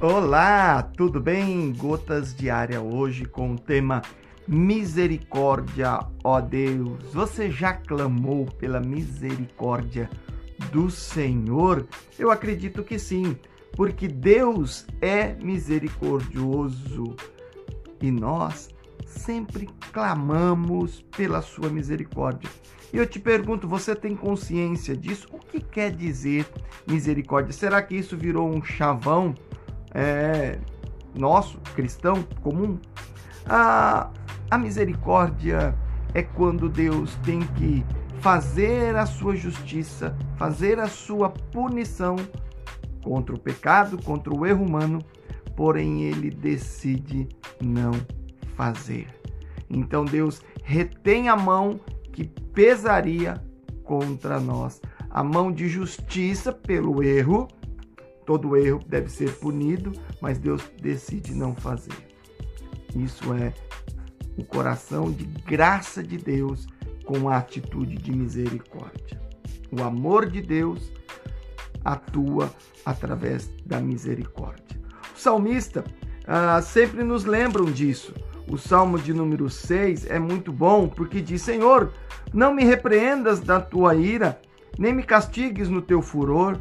Olá, tudo bem? Gotas diária hoje com o tema Misericórdia, ó Deus. Você já clamou pela misericórdia do Senhor? Eu acredito que sim, porque Deus é misericordioso e nós sempre clamamos pela sua misericórdia. E eu te pergunto, você tem consciência disso? O que quer dizer misericórdia? Será que isso virou um chavão é, nosso, cristão, comum? A, a misericórdia é quando Deus tem que fazer a sua justiça, fazer a sua punição contra o pecado, contra o erro humano, porém ele decide não fazer. Então Deus retém a mão que pesaria contra nós. A mão de justiça pelo erro, todo erro deve ser punido, mas Deus decide não fazer. Isso é o coração de graça de Deus com a atitude de misericórdia. O amor de Deus atua através da misericórdia. O salmista ah, sempre nos lembram disso. O Salmo de número 6 é muito bom porque diz: Senhor, não me repreendas da tua ira, nem me castigues no teu furor.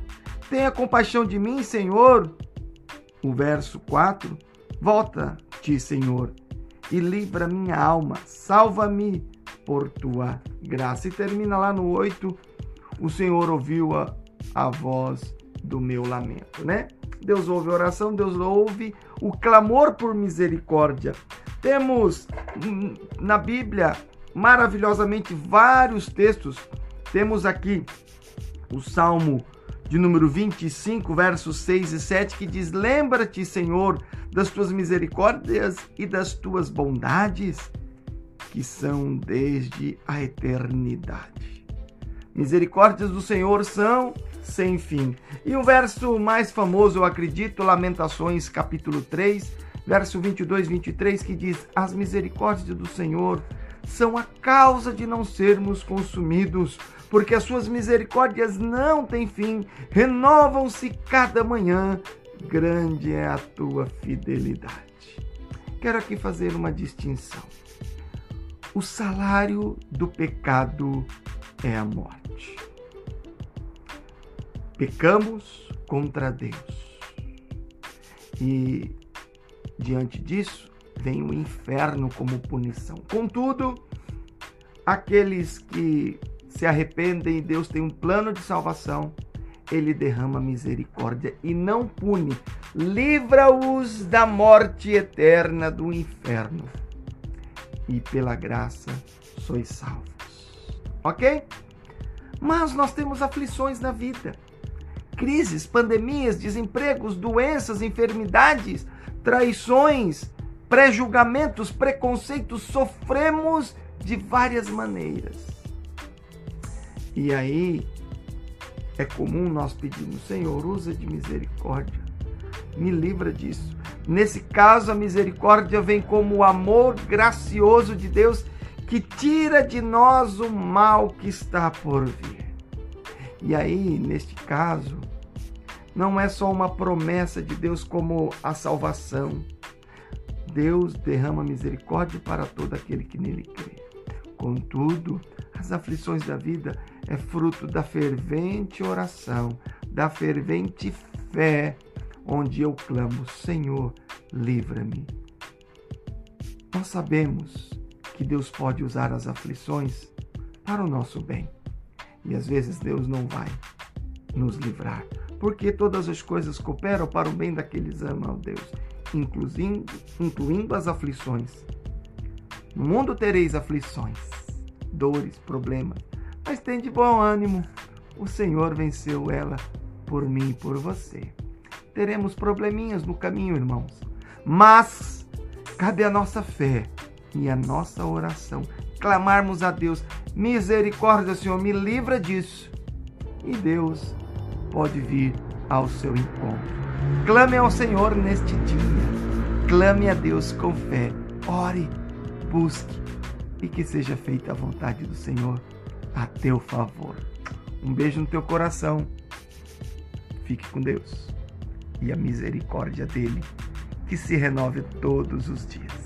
Tenha compaixão de mim, Senhor. O verso 4: Volta-te, Senhor, e livra minha alma, salva-me por tua graça. E termina lá no 8: O Senhor ouviu a, a voz do meu lamento, né? Deus ouve a oração, Deus ouve o clamor por misericórdia. Temos hum, na Bíblia maravilhosamente vários textos. Temos aqui o Salmo de número 25, versos 6 e 7, que diz: Lembra-te, Senhor, das tuas misericórdias e das tuas bondades, que são desde a eternidade. Misericórdias do Senhor são sem fim. E o verso mais famoso, eu acredito, Lamentações, capítulo 3, verso 22 23, que diz: As misericórdias do Senhor são a causa de não sermos consumidos, porque as suas misericórdias não têm fim, renovam-se cada manhã, grande é a tua fidelidade. Quero aqui fazer uma distinção. O salário do pecado é a morte. Pecamos contra Deus. E Diante disso, vem o inferno como punição. Contudo, aqueles que se arrependem Deus tem um plano de salvação, ele derrama misericórdia e não pune, livra-os da morte eterna do inferno. E pela graça sois salvos. Ok? Mas nós temos aflições na vida. Crises, pandemias, desempregos, doenças, enfermidades, traições, pré-julgamentos, preconceitos, sofremos de várias maneiras. E aí é comum nós pedirmos, Senhor, usa de misericórdia, me livra disso. Nesse caso, a misericórdia vem como o amor gracioso de Deus que tira de nós o mal que está por vir. E aí, neste caso, não é só uma promessa de Deus como a salvação. Deus derrama misericórdia para todo aquele que nele crê. Contudo, as aflições da vida é fruto da fervente oração, da fervente fé, onde eu clamo: Senhor, livra-me. Nós sabemos que Deus pode usar as aflições para o nosso bem. E às vezes Deus não vai nos livrar, porque todas as coisas cooperam para o bem daqueles que amam a Deus, incluindo, incluindo as aflições. No mundo tereis aflições, dores, problemas, mas tem de bom ânimo. O Senhor venceu ela por mim e por você. Teremos probleminhas no caminho, irmãos, mas cabe a nossa fé e a nossa oração clamarmos a Deus: misericórdia, Senhor, me livra disso. E Deus pode vir ao seu encontro. Clame ao Senhor neste dia. Clame a Deus com fé. Ore, busque e que seja feita a vontade do Senhor a teu favor. Um beijo no teu coração. Fique com Deus. e a misericórdia dele que se renove todos os dias.